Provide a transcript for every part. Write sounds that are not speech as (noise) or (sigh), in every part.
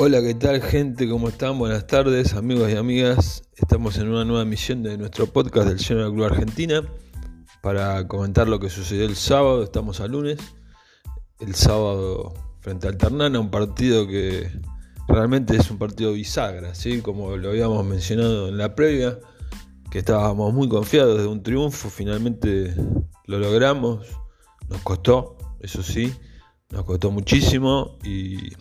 Hola, ¿qué tal gente? ¿Cómo están? Buenas tardes, amigos y amigas. Estamos en una nueva emisión de nuestro podcast del General Club Argentina para comentar lo que sucedió el sábado. Estamos a lunes. El sábado frente al Ternana, un partido que realmente es un partido bisagra, ¿sí? como lo habíamos mencionado en la previa, que estábamos muy confiados de un triunfo. Finalmente lo logramos. Nos costó, eso sí, nos costó muchísimo y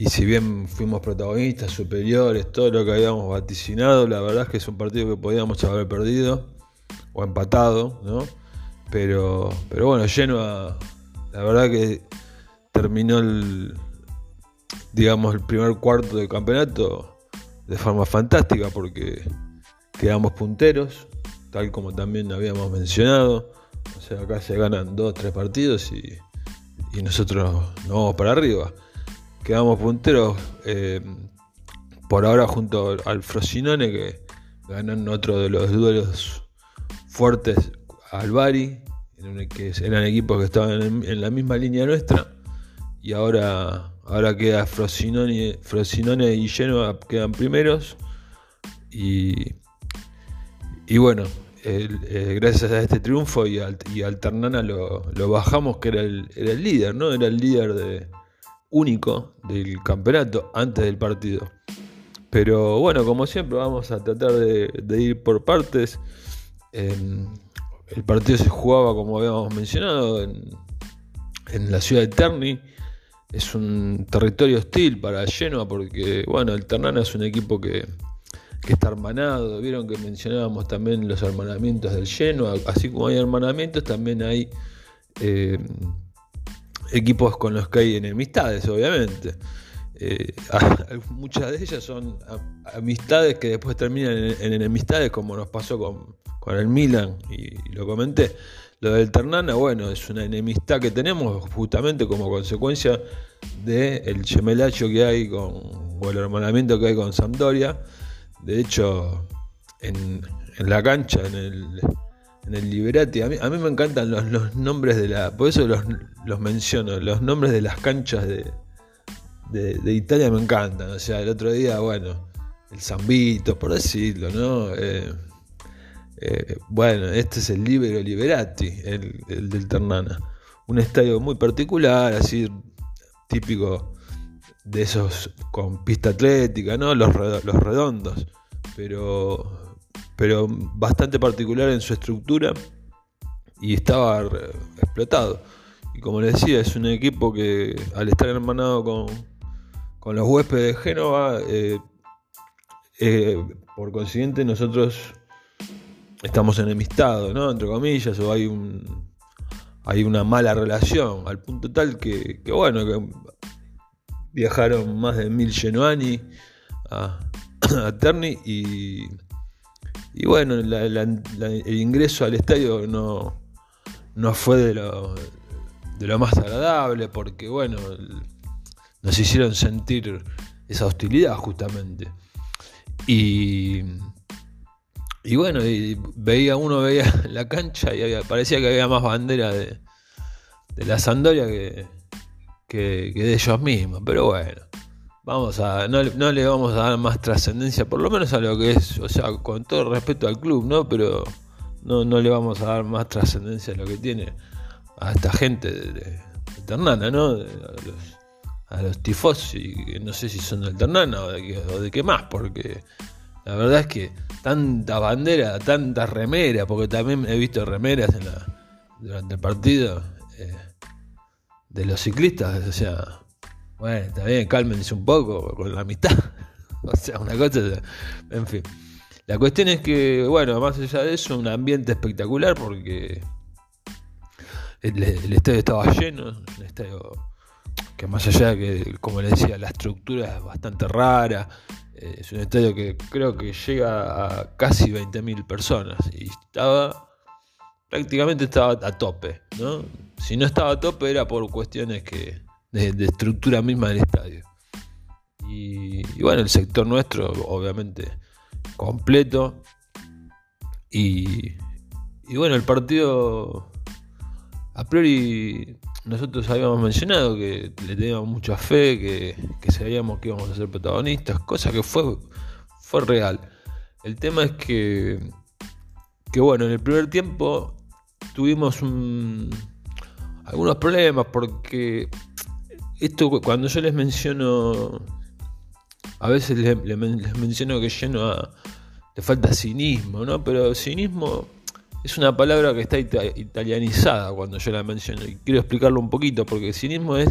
y si bien fuimos protagonistas, superiores, todo lo que habíamos vaticinado, la verdad es que es un partido que podíamos haber perdido o empatado, ¿no? Pero, pero bueno, Genoa, la verdad que terminó el, digamos, el primer cuarto del campeonato de forma fantástica porque quedamos punteros, tal como también habíamos mencionado. O sea, acá se ganan dos, tres partidos y, y nosotros nos vamos para arriba quedamos punteros eh, por ahora junto al Frosinone que ganan otro de los duelos fuertes al Bari, que eran equipos que estaban en, la misma línea nuestra y ahora, ahora queda Frosinone, Frosinone y Genoa quedan primeros y, y bueno, eh, gracias a este triunfo y al, y Ternana lo, bajamos que era el, era el líder, ¿no? Era el líder de, único del campeonato antes del partido. Pero bueno, como siempre vamos a tratar de, ir por partes. el partido se jugaba, como habíamos mencionado, en, la ciudad de Terni. Es un territorio hostil para Genoa porque, bueno, el Ternana es un equipo que, está hermanado. Vieron que mencionábamos también los hermanamientos del Genoa. Así como hay hermanamientos, también hay... Eh, equipos con los que hay enemistades, obviamente. Eh, (laughs) muchas de ellas son amistades que después terminan en, enemistades, como nos pasó con, el Milan, y, lo comenté. Lo del Ternana, bueno, es una enemistad que tenemos justamente como consecuencia del el gemelacho que hay con, o el hermanamiento que hay con Sampdoria. De hecho, en, en la cancha, en el, en el Liberati. A mí, me encantan los, nombres de la. Por eso los, menciono. Los nombres de las canchas de, de, Italia me encantan. O sea, el otro día, bueno, el Zambito, por decirlo, ¿no? Eh, eh, bueno, este es el Libero Liberati, el, del Ternana. Un estadio muy particular, así típico de esos con pista atlética, ¿no? Los, los redondos. Pero pero bastante particular en su estructura y estaba explotado. Y como les decía, es un equipo que al estar hermanado con, los huéspedes de Génova, eh, eh, por consiguiente nosotros estamos enemistados, ¿no? Entre comillas, o hay un hay una mala relación, al punto tal que, bueno, viajaron más de mil genoani a, (clears throat) a Terni y y bueno, el ingreso al estadio no, no fue de lo, de lo más agradable porque, bueno, nos hicieron sentir esa hostilidad justamente. Y, y bueno, veía uno veía (laughs) la cancha y parecía que había más bandera de, de la Sandoria que, que de ellos mismos. Pero bueno, vamos a no, le vamos a dar más trascendencia, por lo menos a lo que es, o sea, con todo respeto al club, ¿no? Pero no, no le vamos a dar más trascendencia a lo que tiene a esta gente de, de, Ternana, ¿no? a los, tifos, y no sé si son del Ternana o de, qué más, porque la verdad es que tanta bandera, tanta remera, porque también he visto remeras durante el partido eh, de los ciclistas, o sea, bueno, está bien, cálmense un poco con la amistad. (laughs) o sea, una cosa. En fin. La cuestión es que, bueno, más allá de eso, un ambiente espectacular porque el, estadio estaba lleno. Un estadio que, más allá de que, como les decía, la estructura es bastante rara. Eh, es un estadio que creo que llega a casi 20.000 personas y estaba prácticamente estaba a tope, ¿no? Si no estaba a tope era por cuestiones que de, estructura misma del estadio. Y, bueno, el sector nuestro, obviamente, completo. Y, y bueno, el partido, a priori, nosotros habíamos mencionado que le teníamos mucha fe, que, que sabíamos que íbamos a ser protagonistas, cosa que fue, fue real. El tema es que, que bueno, en el primer tiempo tuvimos algunos problemas porque esto cuando yo les menciono, a veces les, menciono que lleno a, le falta cinismo, ¿no? Pero cinismo es una palabra que está italianizada cuando yo la menciono y quiero explicarlo un poquito porque cinismo es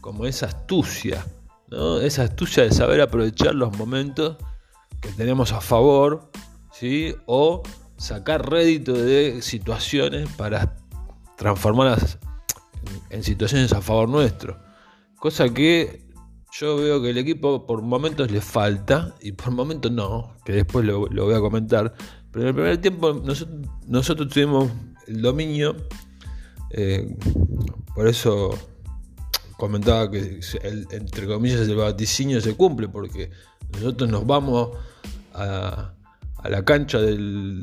como esa astucia, ¿no? Esa astucia de saber aprovechar los momentos que tenemos a favor, ¿sí? O sacar rédito de situaciones para transformarlas en situaciones a favor nuestro. Cosa que yo veo que el equipo por momentos le falta y por momentos no, que después lo, voy a comentar. Pero en el primer tiempo nosotros, tuvimos el dominio, eh, por eso comentaba que entre comillas el vaticinio se cumple, porque nosotros nos vamos a, la cancha del,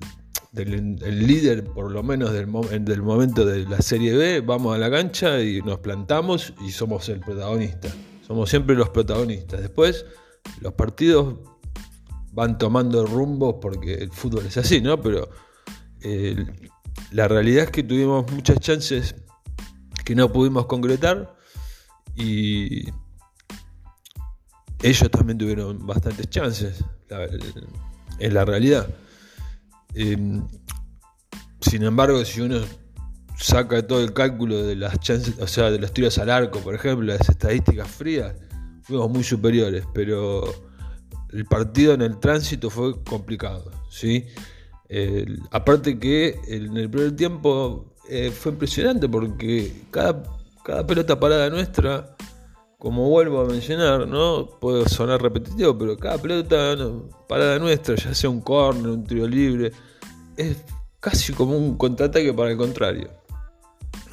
líder, por lo menos del, del, momento de la Serie B, vamos a la cancha y nos plantamos y somos el protagonista. Somos siempre los protagonistas. Después, los partidos van tomando rumbo porque el fútbol es así, ¿no? Pero eh, la realidad es que tuvimos muchas chances que no pudimos concretar y ellos también tuvieron bastantes chances, en la realidad. Em, sin embargo, si uno saca todo el cálculo de las chances, o sea, de los tiros al arco, por ejemplo, las estadísticas frías, fuimos muy superiores, pero el partido en el tránsito fue complicado, ¿sí? aparte que en el primer tiempo eh, fue impresionante porque cada, cada pelota parada nuestra como vuelvo a mencionar, ¿no? Puede sonar repetitivo, pero cada pelota parada nuestra, ya sea un corner, un tiro libre, es casi como un contraataque para el contrario.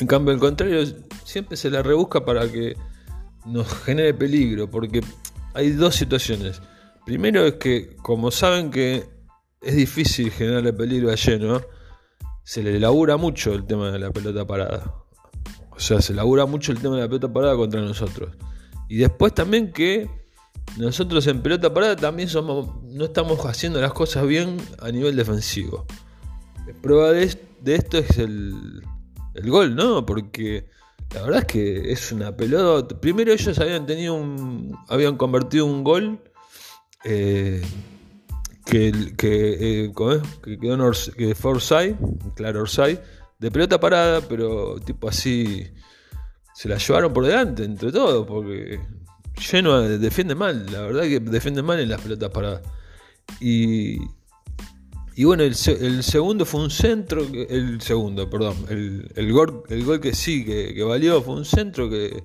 En cambio, el contrario siempre se la rebusca para que nos genere peligro, porque hay dos situaciones. Primero es que, como saben que es difícil generarle peligro a lleno, se le elabora mucho el tema de la pelota parada. O sea, se elabora mucho el tema de la pelota parada contra nosotros. Y después también que nosotros en pelota parada también somos, no estamos haciendo las cosas bien a nivel defensivo. Prueba de, esto es el, gol, ¿no? Porque la verdad es que es una pelota. Primero ellos habían tenido un. habían convertido un gol. Eh, que, que, eh, que quedó que fue Orsay, claro Orsay, de pelota parada, pero tipo así se la llevaron por delante entre todos, porque Genoa defiende mal, la verdad que defiende mal en las pelotas paradas. Y, y bueno, el, segundo fue un centro, el segundo, perdón, el, gol, el gol que sí, que, valió, fue un centro que,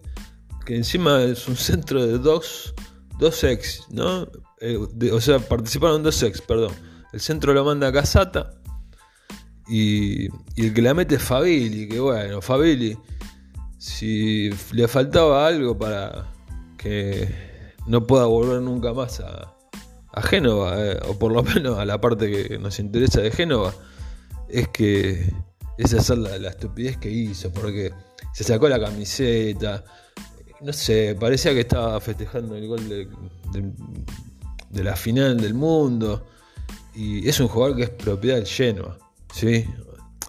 que, encima es un centro de dos, dos ex, ¿no? Eh, o sea, participaron dos ex, perdón. El centro lo manda a Casata y, y el que la mete es Fabili, que bueno, Fabili si le faltaba algo para que no pueda volver nunca más a, Génova, eh, o por lo (laughs) menos a la parte que nos interesa de Génova, es que es la, la estupidez que hizo, porque se sacó la camiseta, no sé, parecía que estaba festejando el gol de, de la final del mundo, y es un jugador que es propiedad del Genoa, ¿sí?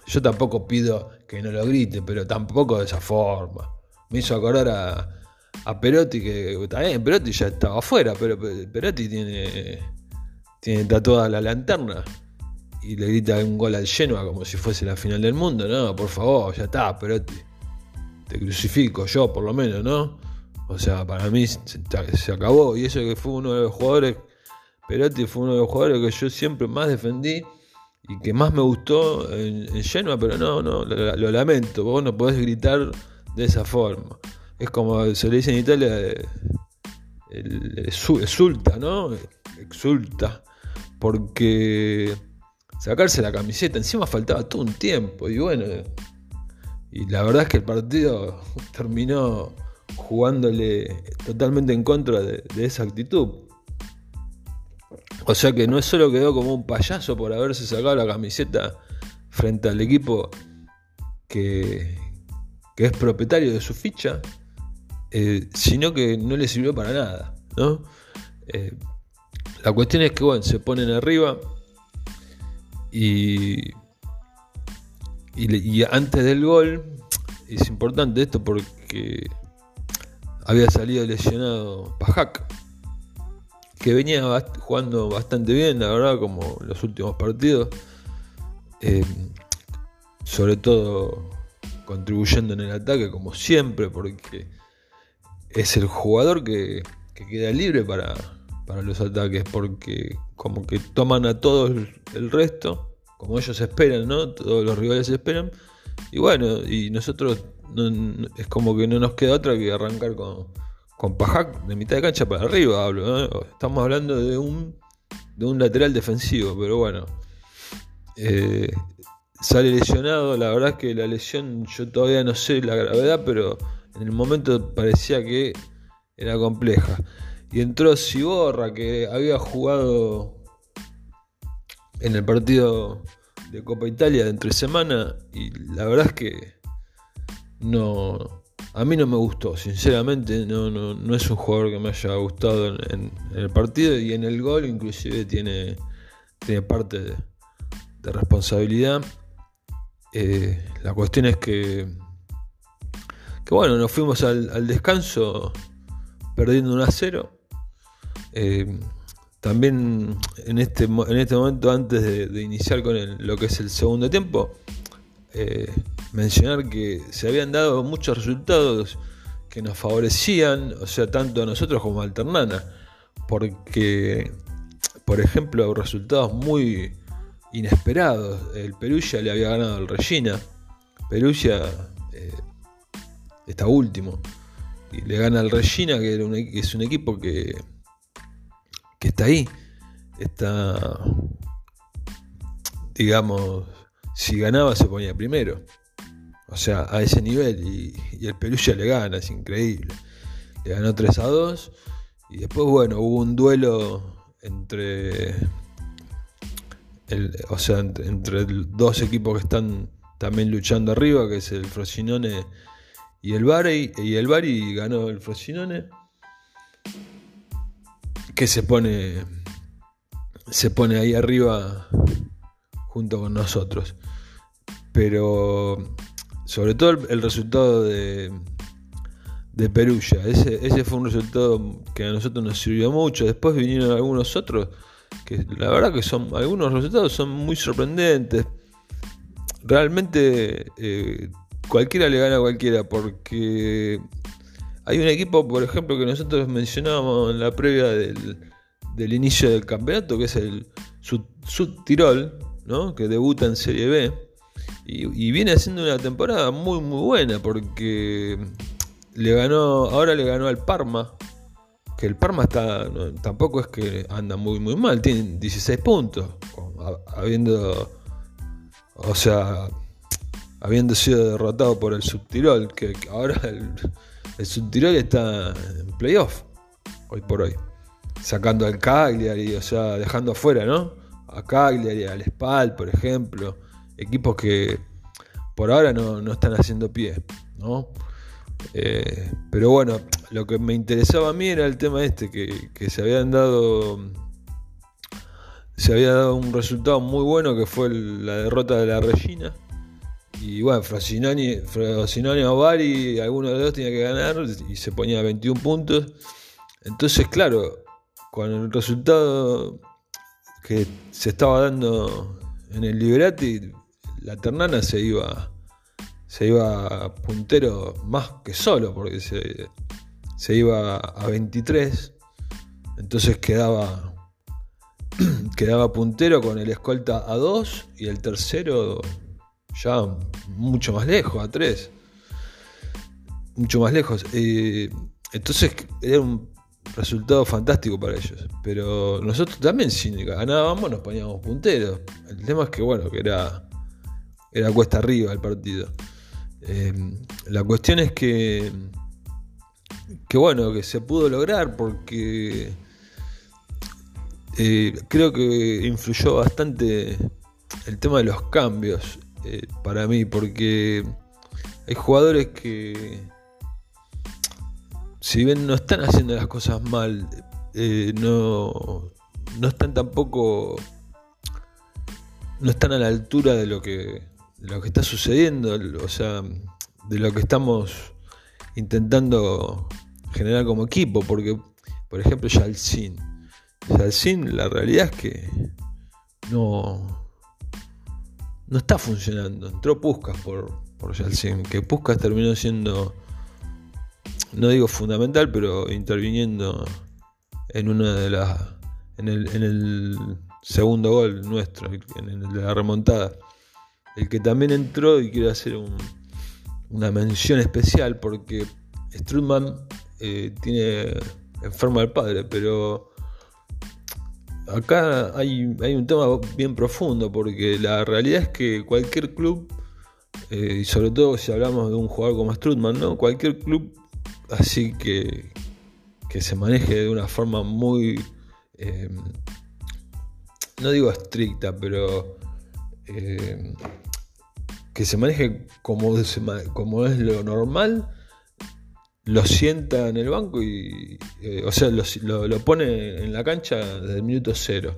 Yo tampoco pido que no lo grite, pero tampoco de esa forma. Me hizo acordar a, a Perotti, que también Perotti ya estaba afuera, pero Perotti tiene, tiene tatuada la lanterna y le grita un gol al Genoa como si fuese la final del mundo, ¿no? Por favor, ya está, Perotti. Te crucifico, yo por lo menos, ¿no? O sea, para mí se, se acabó. Y eso que fue uno de los jugadores, Perotti fue uno de los jugadores que yo siempre más defendí y que más me gustó en, Genoa, pero no, no, lo, lamento, vos no podés gritar de esa forma. Es como se le dice en Italia, exulta, ¿no? Exulta, porque sacarse la camiseta, encima faltaba todo un tiempo, y bueno, y la verdad es que el partido (laughs) terminó jugándole totalmente en contra de esa actitud. O sea que no solo quedó como un payaso por haberse sacado la camiseta frente al equipo que, que es propietario de su ficha, eh, sino que no le sirvió para nada. ¿no? Eh, la cuestión es que bueno, se ponen arriba y, y, antes del gol, es importante esto porque había salido lesionado Pajak, que venía jugando bastante bien, la verdad, como los últimos partidos. Eh, sobre todo contribuyendo en el ataque, como siempre, porque es el jugador que, queda libre para, los ataques, porque como que toman a todos el resto, como ellos esperan, ¿no? Todos los rivales esperan. Y bueno, y nosotros es como que no nos queda otra que arrancar con, con Pajac de mitad de cancha para arriba, hablo. Estamos hablando de un, de un lateral defensivo, pero bueno. Eh, sale lesionado, la verdad es que la lesión yo todavía no sé la gravedad, pero en el momento parecía que era compleja. Y entró Siborra, que había jugado en el partido de Copa Italia de entre semana, y la verdad es que no. A mí no me gustó, sinceramente, no, no, es un jugador que me haya gustado en, el partido y en el gol inclusive tiene, tiene parte de, de responsabilidad. Eh, la cuestión es que, que bueno, nos fuimos al, descanso perdiendo 1 a 0. Eh, también en este, en este momento, antes de, iniciar con lo que es el segundo tiempo, eh, mencionar que se habían dado muchos resultados que nos favorecían, o sea, tanto a nosotros como a Alternana, porque, por ejemplo, resultados muy inesperados. El Perugia le había ganado al Regina. Perugia eh, está último. Y le gana al Regina, que, era un, es un equipo que, que está ahí. Está, digamos, si ganaba se ponía primero. O sea, a ese nivel. Y, el Perugia le gana, es increíble. Le ganó 3 a 2. Y después, bueno, hubo un duelo entre o sea, entre, dos equipos que están también luchando arriba, que es el Frosinone y el Bari, y el Bari ganó el Frosinone, que se pone, se pone ahí arriba junto con nosotros. Pero sobre todo el, resultado de, de Perugia, ese, ese fue un resultado que a nosotros nos sirvió mucho. Después vinieron algunos otros que la verdad que son algunos resultados son muy sorprendentes. Realmente eh, cualquiera le gana a cualquiera porque hay un equipo, por ejemplo, que nosotros mencionábamos en la previa del, inicio del campeonato, que es el Sud, Tirol, ¿no? que debuta en Serie B. Y, viene haciendo una temporada muy muy buena porque le ganó, ahora le ganó al Parma que el Parma está tampoco es que anda muy muy mal, tiene 16 puntos, habiendo o sea, habiendo sido derrotado por el Subtirol, que, ahora el, el, Subtirol está en playoff hoy por hoy, sacando al Cagliari, o sea, dejando afuera, ¿no? A Cagliari, al Spal, por ejemplo, equipos que por ahora no, no están haciendo pie, ¿no? Eh, pero bueno, lo que me interesaba a mí era el tema este, que, se habían dado. Se había dado un resultado muy bueno que fue la derrota de la Regina. Y bueno, Frosinone, Frosinone o Bari, alguno de los dos tenía que ganar y se ponía 21 puntos. Entonces, claro, con el resultado que se estaba dando en el Liberati, la Ternana se iba se iba puntero más que solo, porque se, se iba a 23, entonces quedaba, (clears throat) quedaba puntero con el escolta a 2 y el tercero ya mucho más lejos, a 3. Mucho más lejos. entonces era un resultado fantástico para ellos. Pero nosotros también, si ganábamos, nos poníamos punteros. El tema es que, bueno, que era, era cuesta arriba el partido. Em, la cuestión es que, que, bueno, que se pudo lograr porque eh, creo que influyó bastante el tema de los cambios eh, para mí, porque hay jugadores que, si bien no están haciendo las cosas mal, eh, no, no están tampoco, no están a la altura de lo que, de lo que está sucediendo, o sea, de lo que estamos intentando generar como equipo, porque, por ejemplo, Yalcin. Yalcin, la realidad es que no, no está funcionando. Entró Puskas por, por Yalcin, que Puskas terminó siendo no digo fundamental, pero interviniendo en una de las. en el, en el segundo gol nuestro, en el de la remontada. El que también entró y quiero hacer una mención especial porque Strutman eh, tiene enfermo al padre, pero acá hay, hay, un tema bien profundo porque la realidad es que cualquier club, eh, y sobre todo si hablamos de un jugador como Strutman, ¿no? cualquier club así que, que se maneje de una forma muy, eh, no digo estricta, pero que se maneje como, como es lo normal, lo sienta en el banco y, eh, o sea, lo, lo, pone en la cancha desde el minuto cero.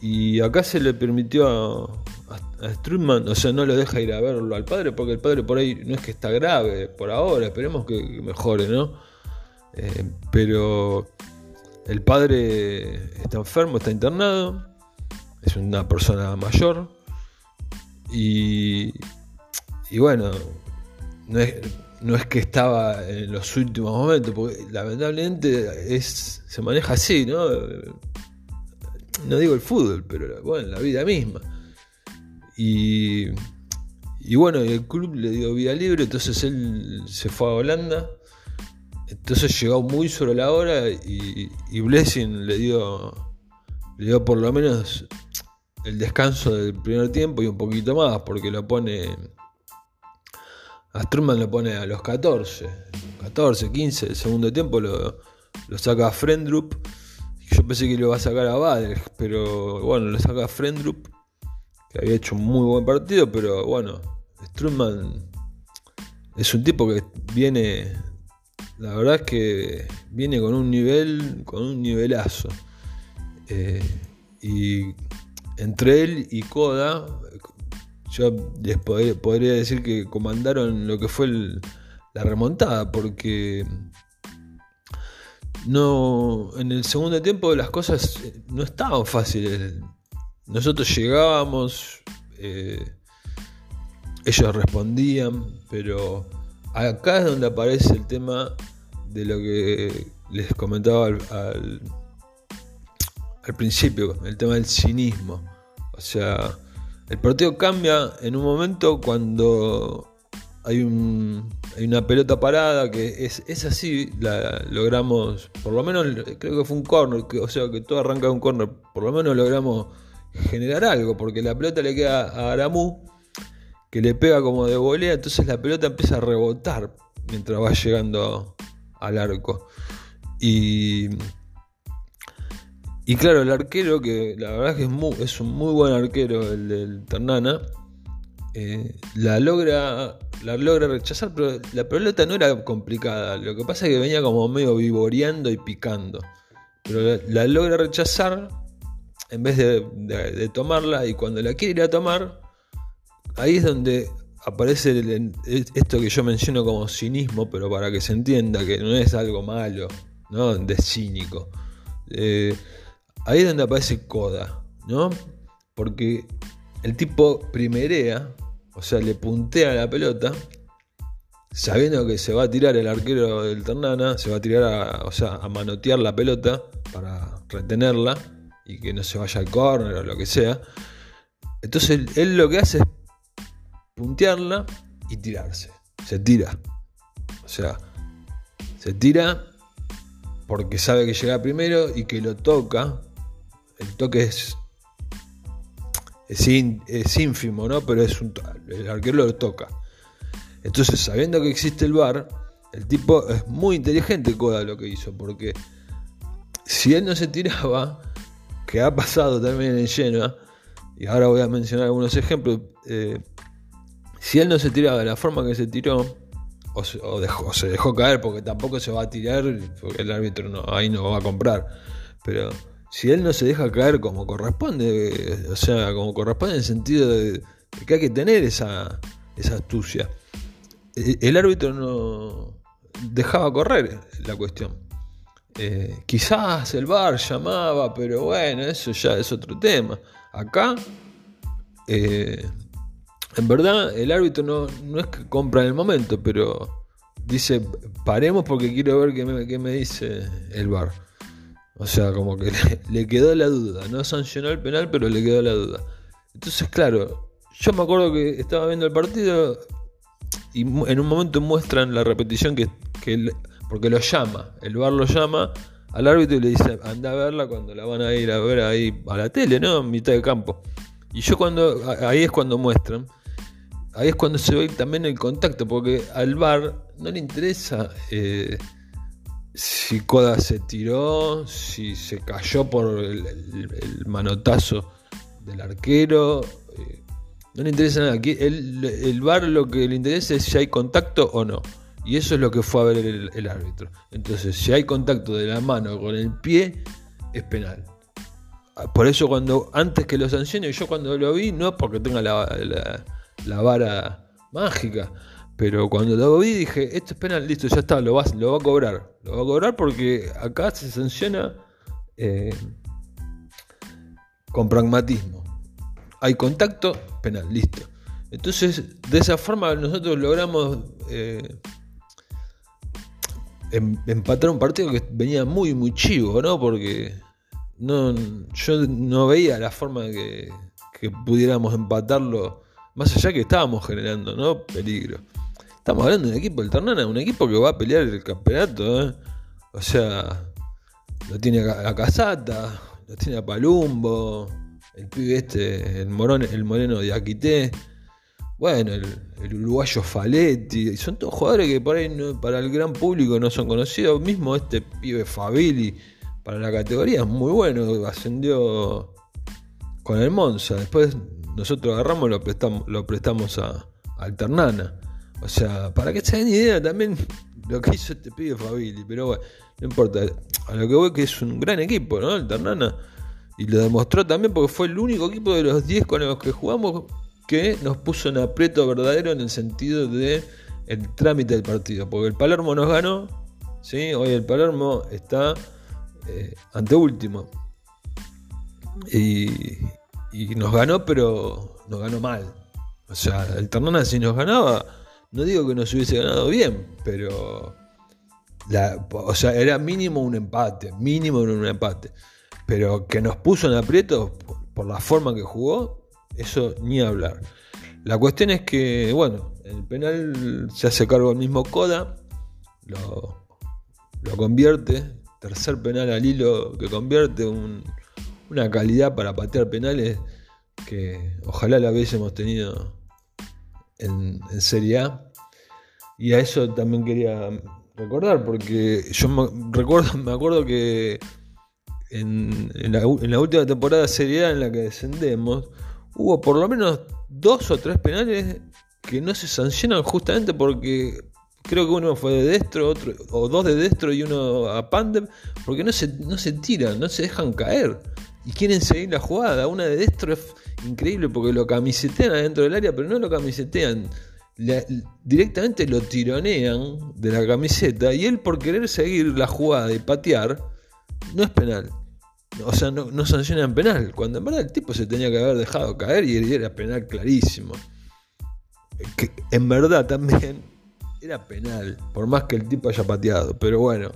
Y acá se le permitió a, a o sea, no lo deja ir a verlo al padre, porque el padre por ahí no es que está grave por ahora, esperemos que mejore, ¿no? Eh, pero el padre está enfermo, está internado, es una persona mayor y, y bueno, no es, no es que estaba en los últimos momentos, porque lamentablemente es, se maneja así, ¿no? No digo el fútbol, pero bueno, la vida misma. Y, y bueno, el club le dio vida libre, entonces él se fue a Holanda. Entonces llegó muy sobre la hora y, Blessing le dio, le dio por lo menos el descanso del primer tiempo y un poquito más, porque lo pone. A Strumman lo pone a los 14, 14, 15, el segundo tiempo lo, lo saca a Frendrup. Yo pensé que lo iba a sacar a Bader, pero bueno, lo saca a Frendrup que había hecho un muy buen partido, pero bueno, Strutman es un tipo que viene, la verdad es que viene con un nivel, con un nivelazo. Eh, y entre él y Koda, yo les podría decir que comandaron lo que fue la remontada, porque no en el segundo tiempo las cosas no estaban fáciles nosotros llegábamos, eh, ellos respondían, pero acá es donde aparece el tema de lo que les comentaba al, principio, el tema del cinismo. O sea, el partido cambia en un momento cuando hay, una pelota parada que es, así, la logramos, por lo menos creo que fue un corner, o sea que todo arranca de un corner, por lo menos logramos generar algo, porque la pelota le queda a Aramú, que le pega como de volea, entonces la pelota empieza a rebotar mientras va llegando al arco. Y, y claro, el arquero, que la verdad es que es, un muy buen arquero, el del Ternana, eh, la, logra, la logra rechazar, pero la pelota no era complicada, lo que pasa es que venía como medio vivoreando y picando. Pero la logra rechazar en vez de, tomarla y cuando la quiere ir a tomar, ahí es donde aparece esto que yo menciono como cinismo, pero para que se entienda que no es algo malo, ¿no? De cínico. Eh, ahí es donde aparece Coda, ¿no? Porque el tipo primerea, o sea, le puntea la pelota, sabiendo que se va a tirar el arquero del Ternana, se va a tirar a, o sea, a manotear la pelota para retenerla y que no se vaya al córner o lo que sea. Entonces él, lo que hace es puntearla y tirarse. Se tira. O sea, se tira porque sabe que llega primero y que lo toca. El toque es, es, ínfimo, ¿no? Pero es un, el arquero lo toca. Entonces, sabiendo que existe el bar, el tipo es muy inteligente, Coda, lo que hizo, porque si él no se tiraba, que ha pasado también en Genoa, y ahora voy a mencionar algunos ejemplos, eh, Si él no se tiraba de la forma que se tiró, o se, dejó, se dejó caer, porque tampoco se va a tirar, porque el árbitro no, ahí no va a comprar. Pero si él no se deja caer como corresponde, o sea, como corresponde en el sentido de, que hay que tener esa, esa astucia. El, el árbitro no dejaba correr la cuestión. Eh, quizás el bar llamaba, pero bueno, eso ya es otro tema. Acá, eh, en verdad, el árbitro no, es que compra en el momento, pero dice, paremos porque quiero ver qué me, dice el bar. O sea, como que (laughs) le, quedó la duda. No sancionó el penal, pero le quedó la duda. Entonces, claro, yo me acuerdo que estaba viendo el partido y en un momento muestran la repetición que, que porque lo llama, el bar lo llama al árbitro y le dice, anda a verla cuando la van a ir a ver ahí a la tele, ¿no? En mitad de campo. Y yo cuando, ahí es cuando muestran, ahí es cuando se ve también el contacto, porque al bar no le interesa eh, si Coda se tiró, si se cayó por el, manotazo del arquero. Eh, no le interesa nada. El, el bar lo que le interesa es si hay contacto o no. Y eso es lo que fue a ver el, árbitro. Entonces, si hay contacto de la mano con el pie, es penal. Por eso cuando, antes que lo sancione, yo cuando lo vi, no porque tenga la, vara mágica, pero cuando lo vi dije, esto es penal, listo, ya está, lo va, a cobrar. Lo va a cobrar porque acá se sanciona eh, con pragmatismo. Hay contacto, penal, listo. Entonces, de esa forma nosotros logramos eh, Em, empatar un partido que venía muy, muy chivo, ¿no? Porque no, yo no veía la forma de que, pudiéramos empatarlo, más allá que estábamos generando, ¿no? Peligro. Estamos hablando de un equipo del Ternana, un equipo que va a pelear el campeonato, ¿eh? O sea, lo tiene a Casata, lo tiene a Palumbo, el pibe este, el, morón, el moreno de Aquité bueno, el, uruguayo Faletti, son todos jugadores que por ahí para el gran público no son conocidos. Mismo este pibe Fabili, para la categoría es muy bueno, ascendió con el Monza. Después nosotros agarramos y lo prestamos, lo prestamos a, Alternana. O sea, para que se den idea también lo que hizo este pibe Fabili. Pero bueno, no importa. A lo que voy que es un gran equipo, ¿no? Alternana. Y lo demostró también porque fue el único equipo de los 10 con los que jugamos que nos puso en aprieto verdadero en el sentido de el trámite del partido, porque el Palermo nos ganó, ¿sí? hoy el Palermo está eh, ante último y, nos ganó, pero nos ganó mal. O sea, el Ternana si nos ganaba, no digo que nos hubiese ganado bien, pero o sea, era mínimo un empate, mínimo un empate. Pero que nos puso en aprieto por la forma que jugó, eso ni hablar. La cuestión es que, bueno, el penal se hace cargo el mismo Coda, lo, convierte, tercer penal al hilo que convierte, una calidad para patear penales que ojalá la hubiésemos tenido en, Serie A. Y a eso también quería recordar, porque yo me, recuerdo, me acuerdo que en, la, última temporada de Serie A en la que descendemos, hubo por lo menos dos o tres penales que no se sancionan justamente porque creo que uno fue de destro, otro, o dos de destro y uno a Pandem, porque no se, no se tiran, no se dejan caer. Y quieren seguir la jugada. Una de destro es increíble porque lo camisetean adentro del área, pero no lo camisetean. directamente lo tironean de la camiseta y él por querer seguir la jugada y patear, no es penal o sea, no, sancionan penal, cuando en verdad el tipo se tenía que haber dejado caer y era penal clarísimo. Que en verdad también (laughs) era penal, por más que el tipo haya pateado. Pero bueno,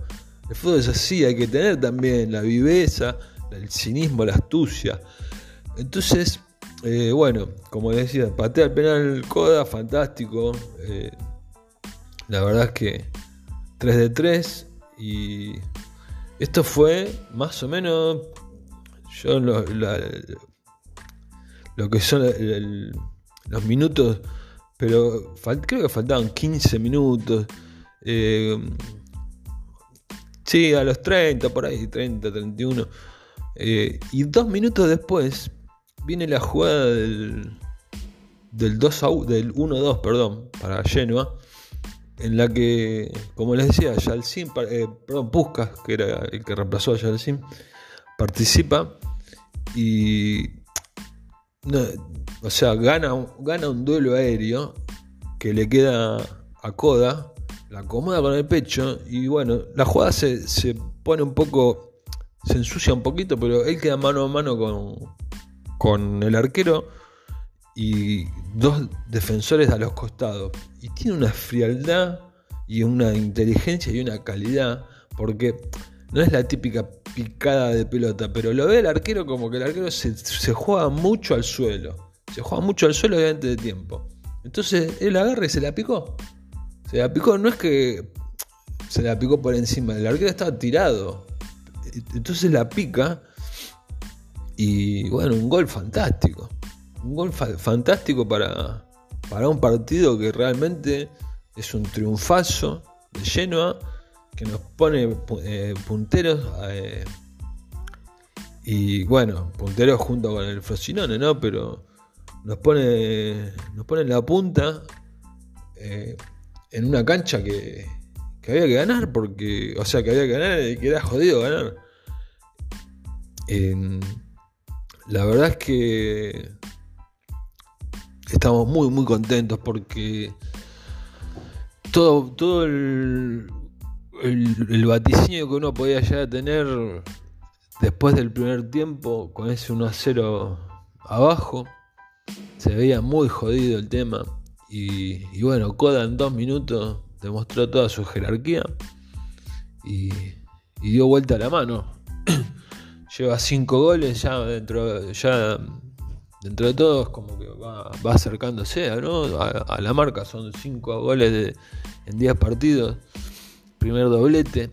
el fútbol es así, hay que tener también la viveza, el cinismo, la astucia. Entonces, eh, bueno, como decía, patea el penal Coda, fantástico. Eh, la verdad es que 3 de 3 y esto fue más o menos. Yo lo, que son los minutos. Pero creo que faltaban 15 minutos. Eh, sí, a los 30, por ahí, 30, 31. Eh, y dos minutos después viene la jugada del, del 2 a del 1-2, perdón, para Genoa, en la que, como les decía, Yalcin, eh, perdón, Puskas, que era el que reemplazó a Yalcin, participa y o sea, gana, gana un duelo aéreo que le queda a Coda, la acomoda con el pecho y bueno, la jugada se, se pone un poco, se ensucia un poquito, pero él queda mano a mano con, con el arquero y dos defensores a los costados. Y tiene una frialdad y una inteligencia y una calidad, porque no es la típica picada de pelota, pero lo ve el arquero como que el arquero se, juega mucho al suelo. Se juega mucho al suelo obviamente de tiempo. Entonces él agarra y se la picó. Se la picó, no es que se la picó por encima, el arquero estaba tirado. Entonces la pica y bueno, un gol fantástico. Un gol fantástico para, para un partido que realmente es un triunfazo de Genoa que nos pone eh, punteros eh, y bueno, punteros junto con el Frosinone, ¿no? Pero nos pone, nos pone la punta eh, en una cancha que, que, había que ganar, porque, o sea, que había que ganar y que era jodido ganar. La verdad es que estamos muy, muy contentos porque todo, todo el, el, vaticinio que uno podía ya tener después del primer tiempo, con ese 1 a 0 abajo, se veía muy jodido el tema. Y, bueno, Koda en dos minutos demostró toda su jerarquía y, dio vuelta a la mano. (clears throat) Lleva cinco goles ya dentro, ya dentro de todos como que va, acercándose a, la marca. Son cinco goles en 10 partidos primer doblete.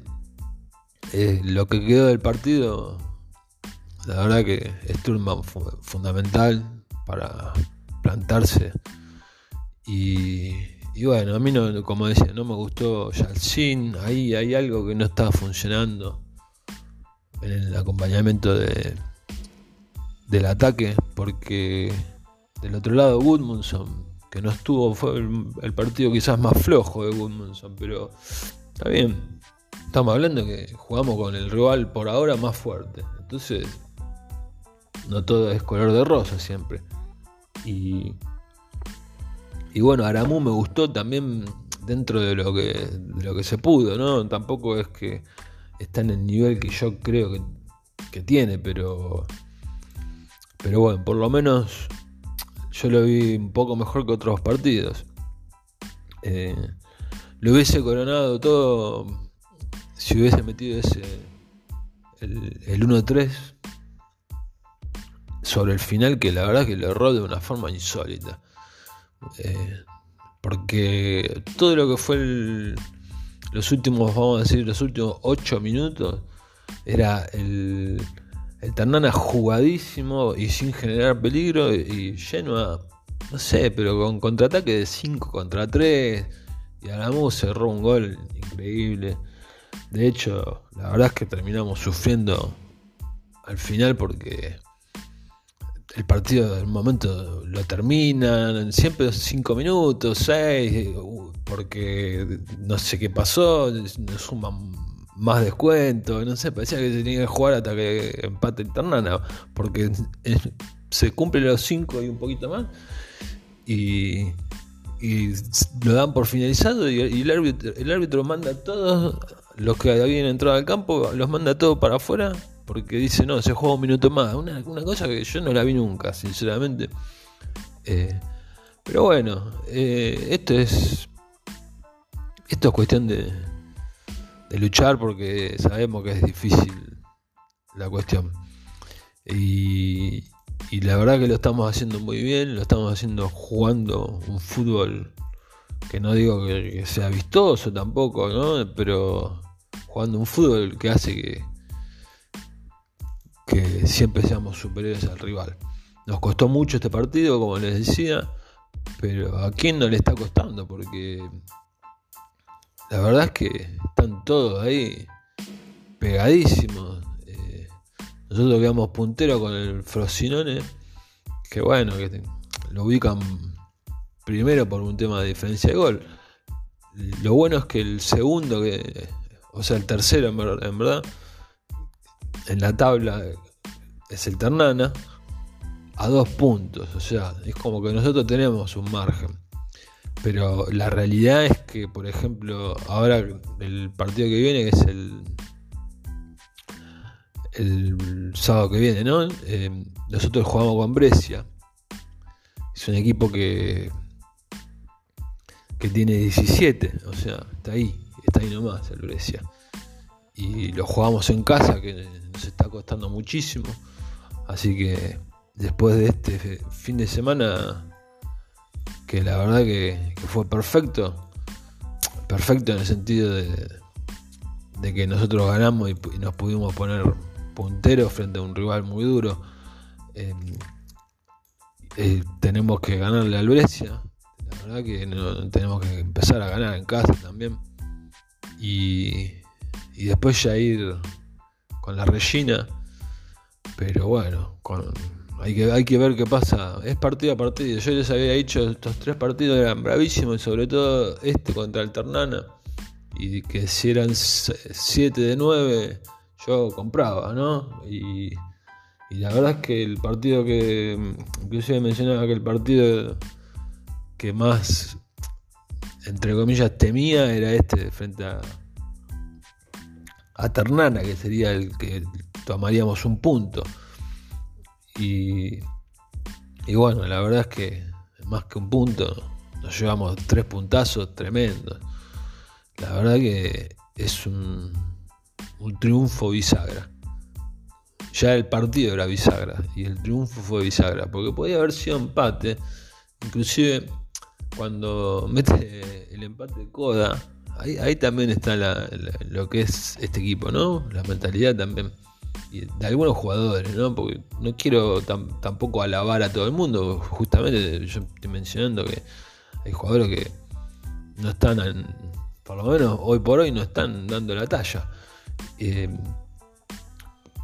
Eh, lo que quedó del partido, la verdad que Sturman fue fundamental para plantarse. Y, bueno, a mí, no, como decía, no me gustó Yalcin. Ahí hay algo que no estaba funcionando en el acompañamiento de, del ataque, porque del otro lado Woodmanson, que no estuvo, fue el, partido quizás más flojo de Woodmanson, pero Está bien. Estamos hablando que jugamos con el rival por ahora más fuerte. Entonces, no todo es color de rosa siempre. Y, y bueno, Aramu me gustó también dentro de lo que, de lo que se pudo, ¿no? Tampoco es que está en el nivel que yo creo que, tiene, pero, pero bueno, por lo menos yo lo vi un poco mejor que otros partidos. Eh, lo hubiese coronado todo si hubiese metido ese el, 1-3 sobre el final que la verdad que lo erró de una forma insólita eh, porque todo lo que fue los últimos vamos a decir los últimos 8 minutos era el el Ternana jugadísimo y sin generar peligro y lleno a no sé, pero con contraataque de 5 contra 3 y Aramu cerró un gol increíble. De hecho, la verdad es que terminamos sufriendo al final porque el partido del momento lo terminan, siempre 5 minutos, 6, porque no sé qué pasó, nos suman más descuento, no sé, parecía que tenía que jugar hasta que empate Ternana, porque se cumplen los 5 y un poquito más. Y, y lo dan por finalizado y, el, árbitro, el árbitro manda a todos los que habían entrado al campo, los manda todos para afuera porque dice, no, se juega un minuto más. Una, cosa que yo no la vi nunca, sinceramente. Eh, pero bueno, eh, esto es esto es cuestión de, de luchar porque sabemos que es difícil la cuestión. Y, y la verdad que lo estamos haciendo muy bien, lo estamos haciendo jugando un fútbol que no digo que, sea vistoso tampoco, ¿no? Pero jugando un fútbol que hace que, que siempre seamos superiores al rival. Nos costó mucho este partido, como les decía, pero a quién no le está costando, porque la verdad es que están todos ahí pegadísimos. Nosotros quedamos puntero con el Frosinone, que bueno, que lo ubican primero por un tema de diferencia de gol. Lo bueno es que el segundo, que, o sea, el tercero en verdad, en, la tabla es el Ternana, a dos puntos. O sea, es como que nosotros tenemos un margen. Pero la realidad es que, por ejemplo, ahora el partido que viene, que es el, el sábado que viene, ¿no? Eh, nosotros jugamos con Brescia. Es un equipo que, que tiene 17, o sea, está ahí, está ahí nomás el Brescia. Y lo jugamos en casa, que nos está costando muchísimo. Así que después de este fin de semana, que la verdad que, fue perfecto, perfecto en el sentido de, que nosotros ganamos y, nos pudimos poner punteros frente a un rival muy duro. Eh, tenemos que ganarle al Brescia. La verdad que tenemos que empezar a ganar en casa también. Y, y después ya ir con la Regina. Pero bueno, hay, que, hay que ver qué pasa. Es partido a partido. Yo les había dicho, estos tres partidos eran bravísimos, y sobre todo este contra el Ternana. Y que si eran 7 de 9, yo compraba, ¿no? Y, y la verdad es que el partido que, inclusive mencionaba que el partido que más, entre comillas, temía era este frente a, a Ternana, que sería el que tomaríamos un punto. Y, bueno, la verdad es que más que un punto, nos llevamos tres puntazos tremendos. La verdad que es un, un triunfo bisagra. Ya el partido era bisagra y el triunfo fue bisagra, porque podía haber sido empate, inclusive cuando mete el empate de Coda, ahí, también está lo que es este equipo, ¿no? La mentalidad también. De algunos jugadores, ¿no? Porque no quiero tampoco alabar a todo el mundo. Justamente yo estoy mencionando que hay jugadores que no están, por lo menos hoy por hoy, no están dando la talla. Eh,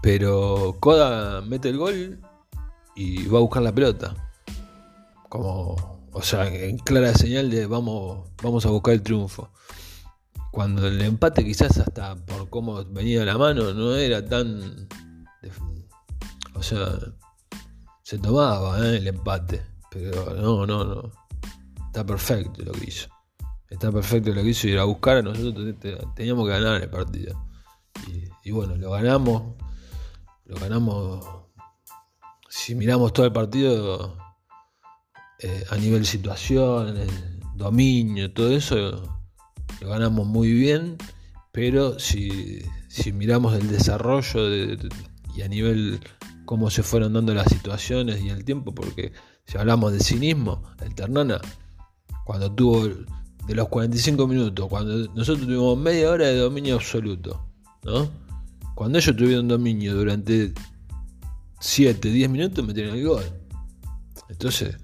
pero Koda mete el gol y va a buscar la pelota. Como, o sea, en clara señal de vamos, vamos a buscar el triunfo. Cuando el empate quizás hasta por cómo venía la mano no era tan... O sea, se tomaba ¿eh? el empate. Pero no, no, no. Está perfecto lo que hizo. Está perfecto lo que hizo ir a buscar. Nosotros teníamos que ganar el partido. Y, bueno, lo ganamos. Lo ganamos. Si miramos todo el partido eh, a nivel situación, dominio, todo eso, lo ganamos muy bien, pero si, miramos el desarrollo y a nivel cómo se fueron dando las situaciones y el tiempo, porque si hablamos de cinismo, el Ternana, cuando tuvo de los 45 minutos, cuando nosotros tuvimos media hora de dominio absoluto, ¿no? Cuando ellos tuvieron dominio durante 7, 10 minutos, metieron el gol. Entonces,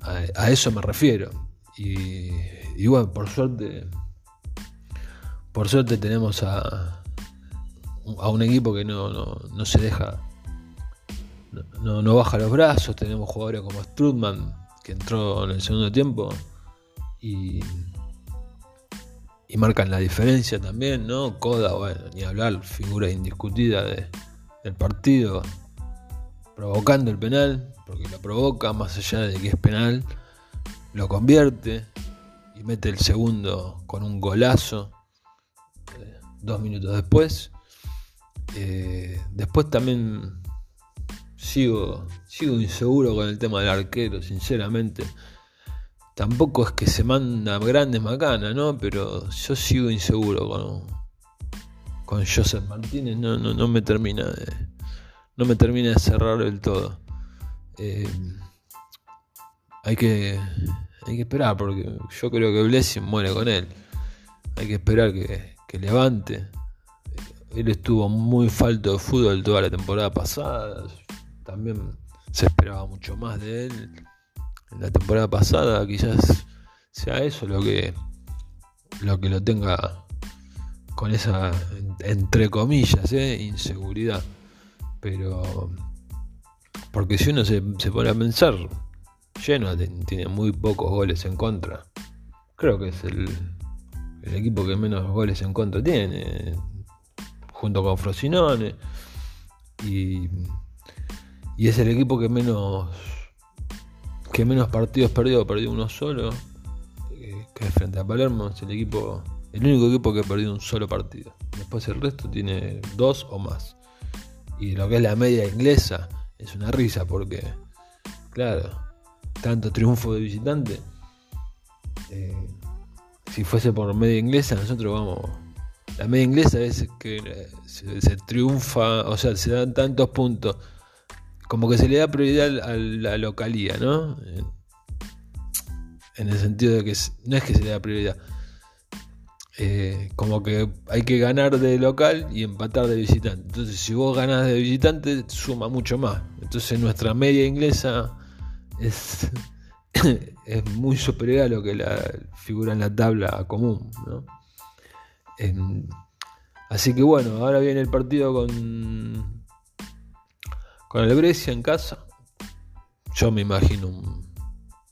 a eso me refiero. Y, y bueno, por suerte, por suerte tenemos a, a un equipo que no, no, se deja, no, no, baja los brazos. Tenemos jugadores como Strutman, que entró en el segundo tiempo y, y marcan la diferencia también, ¿no? Coda, bueno, ni hablar, figura indiscutida del partido, provocando el penal, porque lo provoca, más allá de que es penal, lo convierte mete el segundo con un golazo eh, dos minutos después. Eh, después también sigo, sigo inseguro con el tema del arquero, sinceramente. Tampoco es que se manda grandes macanas, ¿no? Pero yo sigo inseguro con, con Joseph Martínez. No, no, me termina de, no me termina de cerrar del todo. Eh, hay que hay que esperar porque yo creo que Blessing muere con él. Hay que esperar que, levante. Él estuvo muy falto de fútbol toda la temporada pasada. También se esperaba mucho más de él. En la temporada pasada quizás sea eso lo que lo que lo tenga con esa entre comillas ¿eh? inseguridad. Pero porque si uno se, se pone a pensar, Genoa tiene muy pocos goles en contra. Creo que es el, equipo que menos goles en contra tiene, junto con Frosinone. Y, es el equipo que menos que menos partidos perdió, perdió uno solo, eh, que es frente a Palermo, es el equipo, el único equipo que ha perdido un solo partido. Después el resto tiene dos o más. Y lo que es la media inglesa es una risa porque, claro, tanto triunfo de visitante. Eh, si fuese por media inglesa, nosotros vamos. La media inglesa es que se, triunfa, o sea, se dan tantos puntos. Como que se le da prioridad a la localía, ¿no? En el sentido de que no es que se le da prioridad. Eh, como que hay que ganar de local y empatar de visitante. Entonces, si vos ganas de visitante, suma mucho más. Entonces, nuestra media inglesa es (coughs) es muy superior a lo que la, figura en la tabla común. así que bueno, ahora viene el partido con, con el Brescia en casa. Yo me imagino un,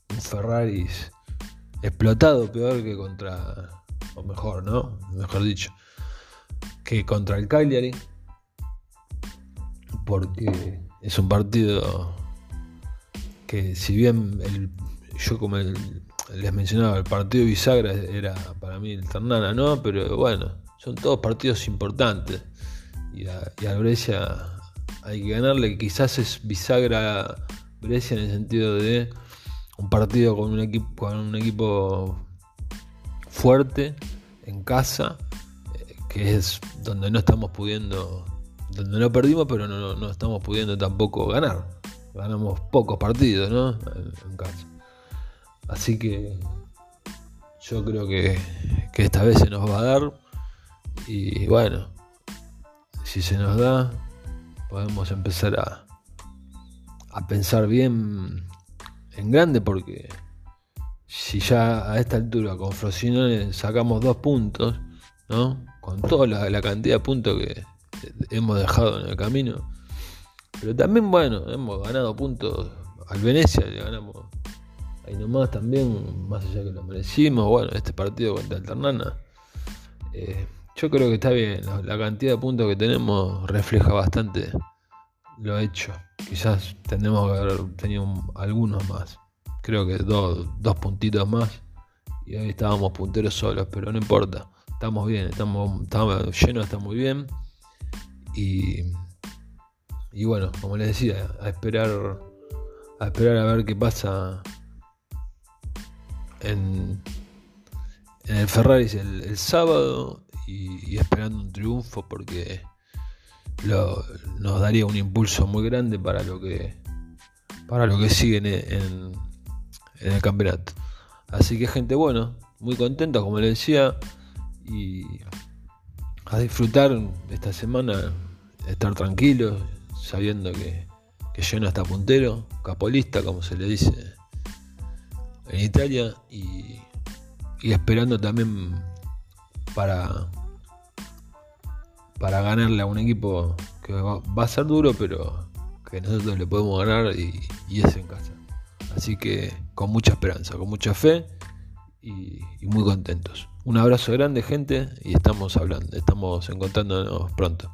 un Ferrari explotado peor que contra, o mejor, ¿no? Mejor dicho, que contra el Cagliari. Porque es un partido que si bien el yo como les mencionaba, el partido bisagra era para mí el Ternana, ¿no? Pero bueno, son todos partidos importantes. Y a, y Brescia hay que ganarle. Quizás es bisagra Brescia en el sentido de un partido con un equipo, con un equipo fuerte en casa, eh, que es donde no estamos pudiendo, donde no perdimos, pero no, no estamos pudiendo tampoco ganar. Ganamos pocos partidos, ¿no? en casa. Así que yo creo que, esta vez se nos va a dar. Y bueno, si se nos da, podemos empezar a, a pensar bien en grande porque si ya a esta altura con Frosinone sacamos dos puntos, ¿no? Con toda la, cantidad de puntos que hemos dejado en el camino. Pero también, bueno, hemos ganado puntos al Venecia, le ganamos ahí nomás también, más allá que lo merecimos, bueno, este partido contra el Ternana, eh, yo creo que está bien, la, cantidad de puntos que tenemos refleja bastante lo hecho. Quizás tendremos que haber tenido algunos más, creo que dos, dos puntitos más, y hoy estábamos punteros solos, pero no importa, estamos bien, estamos, estamos llenos, está muy bien, y, y bueno, como les decía, a esperar a esperar a ver qué pasa en, el Ferrari el, sábado y, esperando un triunfo porque nos daría un impulso muy grande para lo que para lo que sigue en, el campeonato. Así que gente, bueno, muy contento como les decía y a disfrutar esta semana, estar tranquilos, sabiendo que, que está puntero, capolista como se le dice en Italia y, esperando también para, para ganarle a un equipo que va, a ser duro, pero que nosotros le podemos ganar y, es en casa. Así que con mucha esperanza, con mucha fe y, y, muy contentos. Un abrazo grande gente y estamos hablando, estamos encontrándonos pronto.